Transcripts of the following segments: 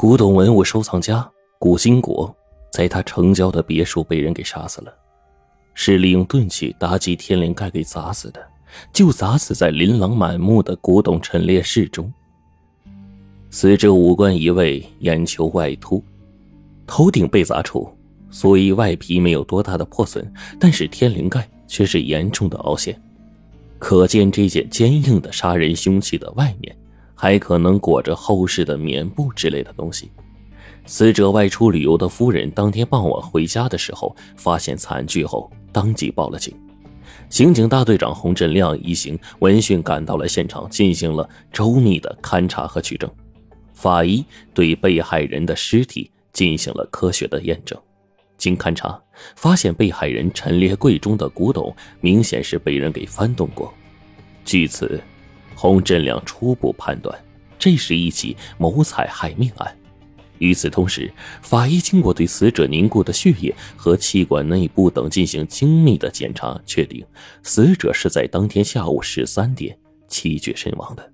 古董文物收藏家古金国，在他城郊的别墅被人给杀死了，是利用钝器打击天灵盖给砸死的，就砸死在琳琅满目的古董陈列室中。死者五官移位，眼球外凸，头顶被砸处，所以外皮没有多大的破损，但是天灵盖却是严重的凹陷，可见这件坚硬的杀人凶器的外面。还可能裹着厚实的棉布之类的东西。死者外出旅游的夫人当天傍晚回家的时候，发现惨剧后，当即报了警。刑警大队长洪振亮一行闻讯赶到了现场，进行了周密的勘查和取证。法医对被害人的尸体进行了科学的验证。经勘查，发现被害人陈列柜中的古董明显是被人给翻动过。据此。洪振亮初步判断，这是一起谋财害命案。与此同时，法医经过对死者凝固的血液和气管内部等进行精密的检查，确定死者是在当天下午十三点气绝身亡的，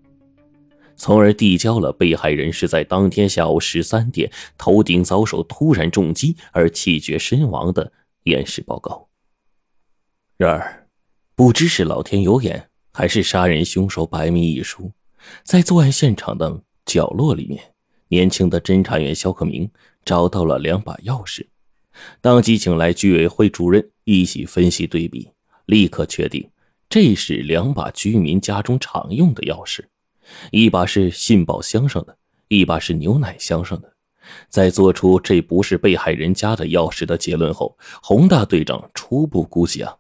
从而递交了被害人是在当天下午十三点头顶遭受突然重击而气绝身亡的验尸报告。然而，不知是老天有眼。还是杀人凶手百密一疏，在作案现场的角落里面，年轻的侦查员肖克明找到了两把钥匙，当即请来居委会主任一起分析对比，立刻确定这是两把居民家中常用的钥匙，一把是信宝箱上的，一把是牛奶箱上的。在做出这不是被害人家的钥匙的结论后，洪大队长初步估计啊。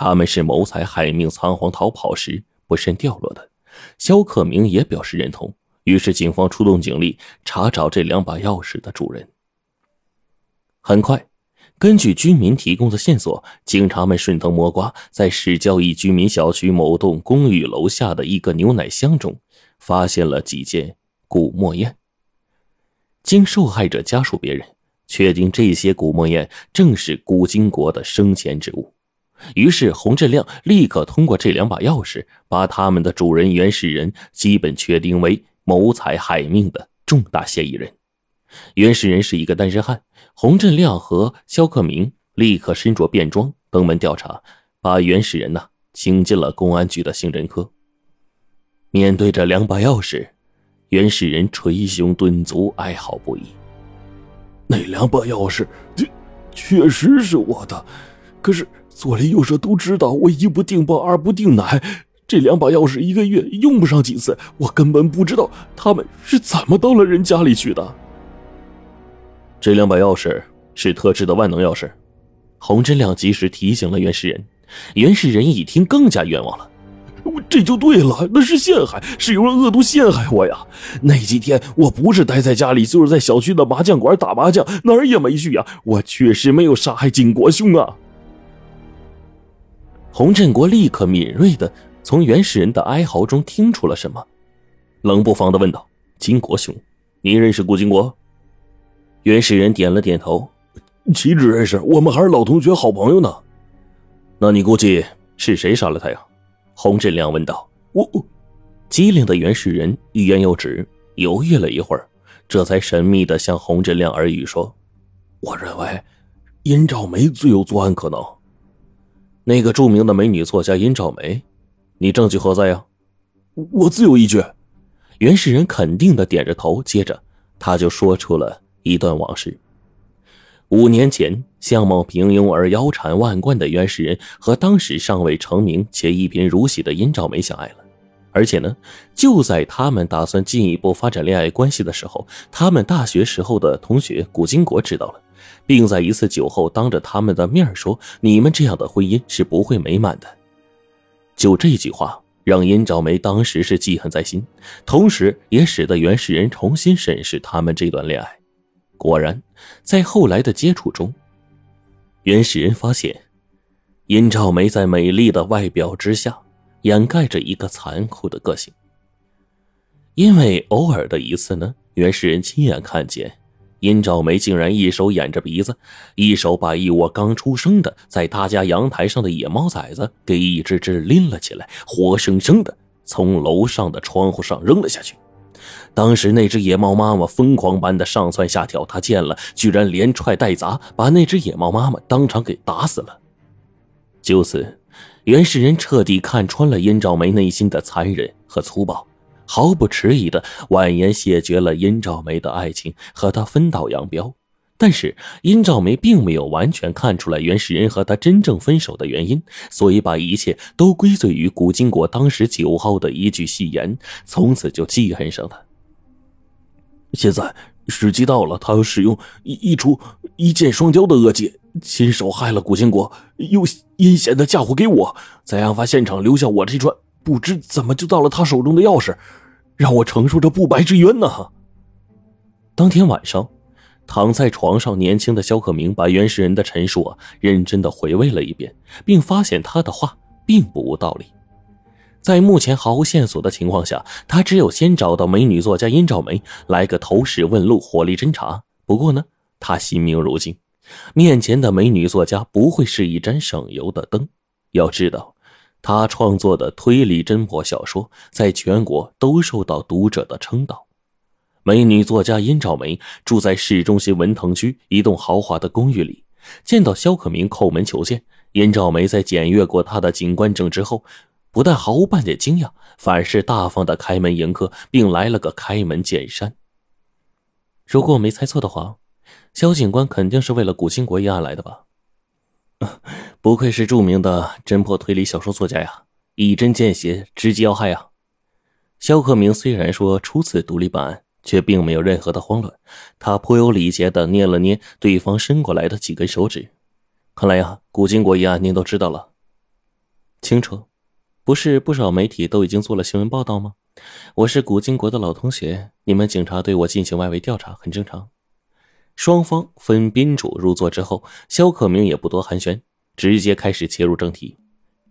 他们是谋财害命、仓皇逃跑时不慎掉落的。肖克明也表示认同。于是，警方出动警力查找这两把钥匙的主人。很快，根据居民提供的线索，警察们顺藤摸瓜，在市郊一居民小区某栋公寓楼下的一个牛奶箱中，发现了几件古墨砚。经受害者家属辨认，确定这些古墨砚正是古金国的生前之物。于是，洪振亮立刻通过这两把钥匙，把他们的主人袁世仁基本确定为谋财害命的重大嫌疑人。袁世仁是一个单身汉，洪振亮和肖克明立刻身着便装登门调查，把袁世仁呢请进了公安局的刑侦科。面对着两把钥匙，袁世仁捶胸顿足，哀嚎不已。那两把钥匙，确确实是我的，可是。左邻右舍都知道我一不定包二不定奶，这两把钥匙一个月用不上几次，我根本不知道他们是怎么到了人家里去的。这两把钥匙是特制的万能钥匙，洪真亮及时提醒了袁世仁。袁世仁一听更加冤枉了，我这就对了，那是陷害，是有人恶毒陷害我呀！那几天我不是待在家里，就是在小区的麻将馆打麻将，哪儿也没去呀。我确实没有杀害金国兄啊。洪振国立刻敏锐的从原始人的哀嚎中听出了什么，冷不防的问道：“金国兄，你认识顾金国？”原始人点了点头：“岂止认识，我们还是老同学、好朋友呢。”“那你估计是谁杀了他呀？”洪振亮问道。“我……”我。机灵的原始人欲言又止，犹豫了一会儿，这才神秘的向洪振亮耳语说：“我认为，殷兆梅最有作案可能。”那个著名的美女作家殷兆梅，你证据何在呀？我自有依据。原始人肯定的点着头，接着他就说出了一段往事。五年前，相貌平庸而腰缠万贯的原始人和当时尚未成名且一贫如洗的殷兆梅相爱了，而且呢，就在他们打算进一步发展恋爱关系的时候，他们大学时候的同学古金国知道了。并在一次酒后当着他们的面说：“你们这样的婚姻是不会美满的。”就这句话，让殷兆梅当时是记恨在心，同时也使得原始人重新审视他们这段恋爱。果然，在后来的接触中，原始人发现，殷兆梅在美丽的外表之下，掩盖着一个残酷的个性。因为偶尔的一次呢，原始人亲眼看见。殷兆梅竟然一手掩着鼻子，一手把一窝刚出生的在他家阳台上的野猫崽子给一只只拎了起来，活生生的从楼上的窗户上扔了下去。当时那只野猫妈妈疯狂般的上蹿下跳，他见了居然连踹带砸，把那只野猫妈妈当场给打死了。就此，袁世仁彻底看穿了殷兆梅内心的残忍和粗暴，毫不迟疑的婉言谢绝了殷兆梅的爱情，和她分道扬镳。但是殷兆梅并没有完全看出来袁世仁和他真正分手的原因，所以把一切都归罪于古金国当时酒后的一句戏言，从此就记恨上他。现在时机到了，他要使用一一出一箭双雕的恶计，亲手害了古金国，又阴险的嫁祸给我，在案发现场留下我这串不知怎么就到了他手中的钥匙，让我承受着不白之冤呢。当天晚上。躺在床上，年轻的肖克明把原始人的陈述啊认真的回味了一遍，并发现他的话并不无道理。在目前毫无线索的情况下，他只有先找到美女作家殷兆梅，来个投石问路，火力侦查。不过呢，他心明如镜，面前的美女作家不会是一盏省油的灯。要知道，他创作的推理侦破小说在全国都受到读者的称道。美女作家殷兆梅住在市中心文腾区一栋豪华的公寓里。见到肖克明叩门求见，殷兆梅在检阅过他的警官证之后，不但毫无半点惊讶，反而是大方的开门迎客，并来了个开门见山。如果我没猜错的话，肖警官肯定是为了古兴国一案来的吧？不愧是著名的侦破推理小说作家呀，一针见血，直击要害啊！肖克明虽然说初次独立办案。却并没有任何的慌乱，他颇有礼节的捏了捏对方伸过来的几根手指。看来呀，古金国一案您都知道了，清楚？不是不少媒体都已经做了新闻报道吗？我是古金国的老同学，你们警察对我进行外围调查很正常。双方分宾主入座之后，肖克明也不多寒暄，直接开始切入正题。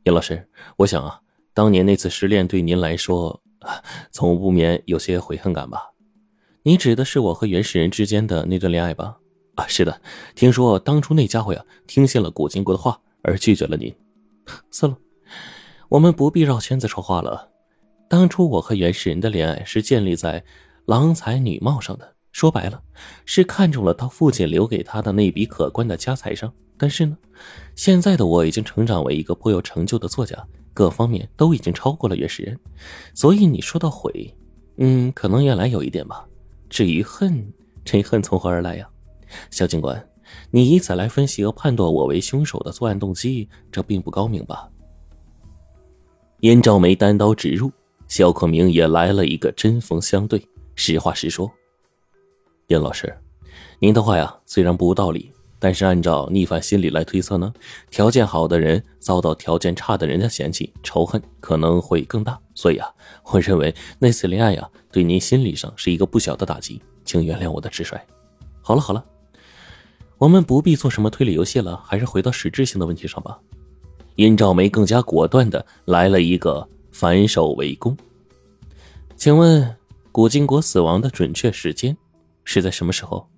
叶老师，我想啊，当年那次失恋对您来说，总不免有些悔恨感吧？你指的是我和袁世仁之间的那段恋爱吧？啊，是的。听说当初那家伙呀，听信了古金国的话而拒绝了您。算了，我们不必绕圈子说话了。当初我和袁世仁的恋爱是建立在郎才女貌上的，说白了，是看中了他父亲留给他的那笔可观的家财上。但是呢，现在的我已经成长为一个颇有成就的作家，各方面都已经超过了袁世仁，所以你说到悔，嗯，可能原来有一点吧。至于恨，这恨从何而来呀？肖警官，你以此来分析和判断我为凶手的作案动机，这并不高明吧？燕赵梅单刀直入，肖克明也来了一个针锋相对，实话实说。殷老师，您的话呀，虽然不无道理，但是按照逆反心理来推测呢，条件好的人遭到条件差的人的嫌弃，仇恨可能会更大。所以啊，我认为那次恋爱呀。对您心理上是一个不小的打击，请原谅我的直率。好了好了，我们不必做什么推理游戏了，还是回到实质性的问题上吧。殷兆梅更加果断的来了一个反手围攻。请问，古金国死亡的准确时间是在什么时候？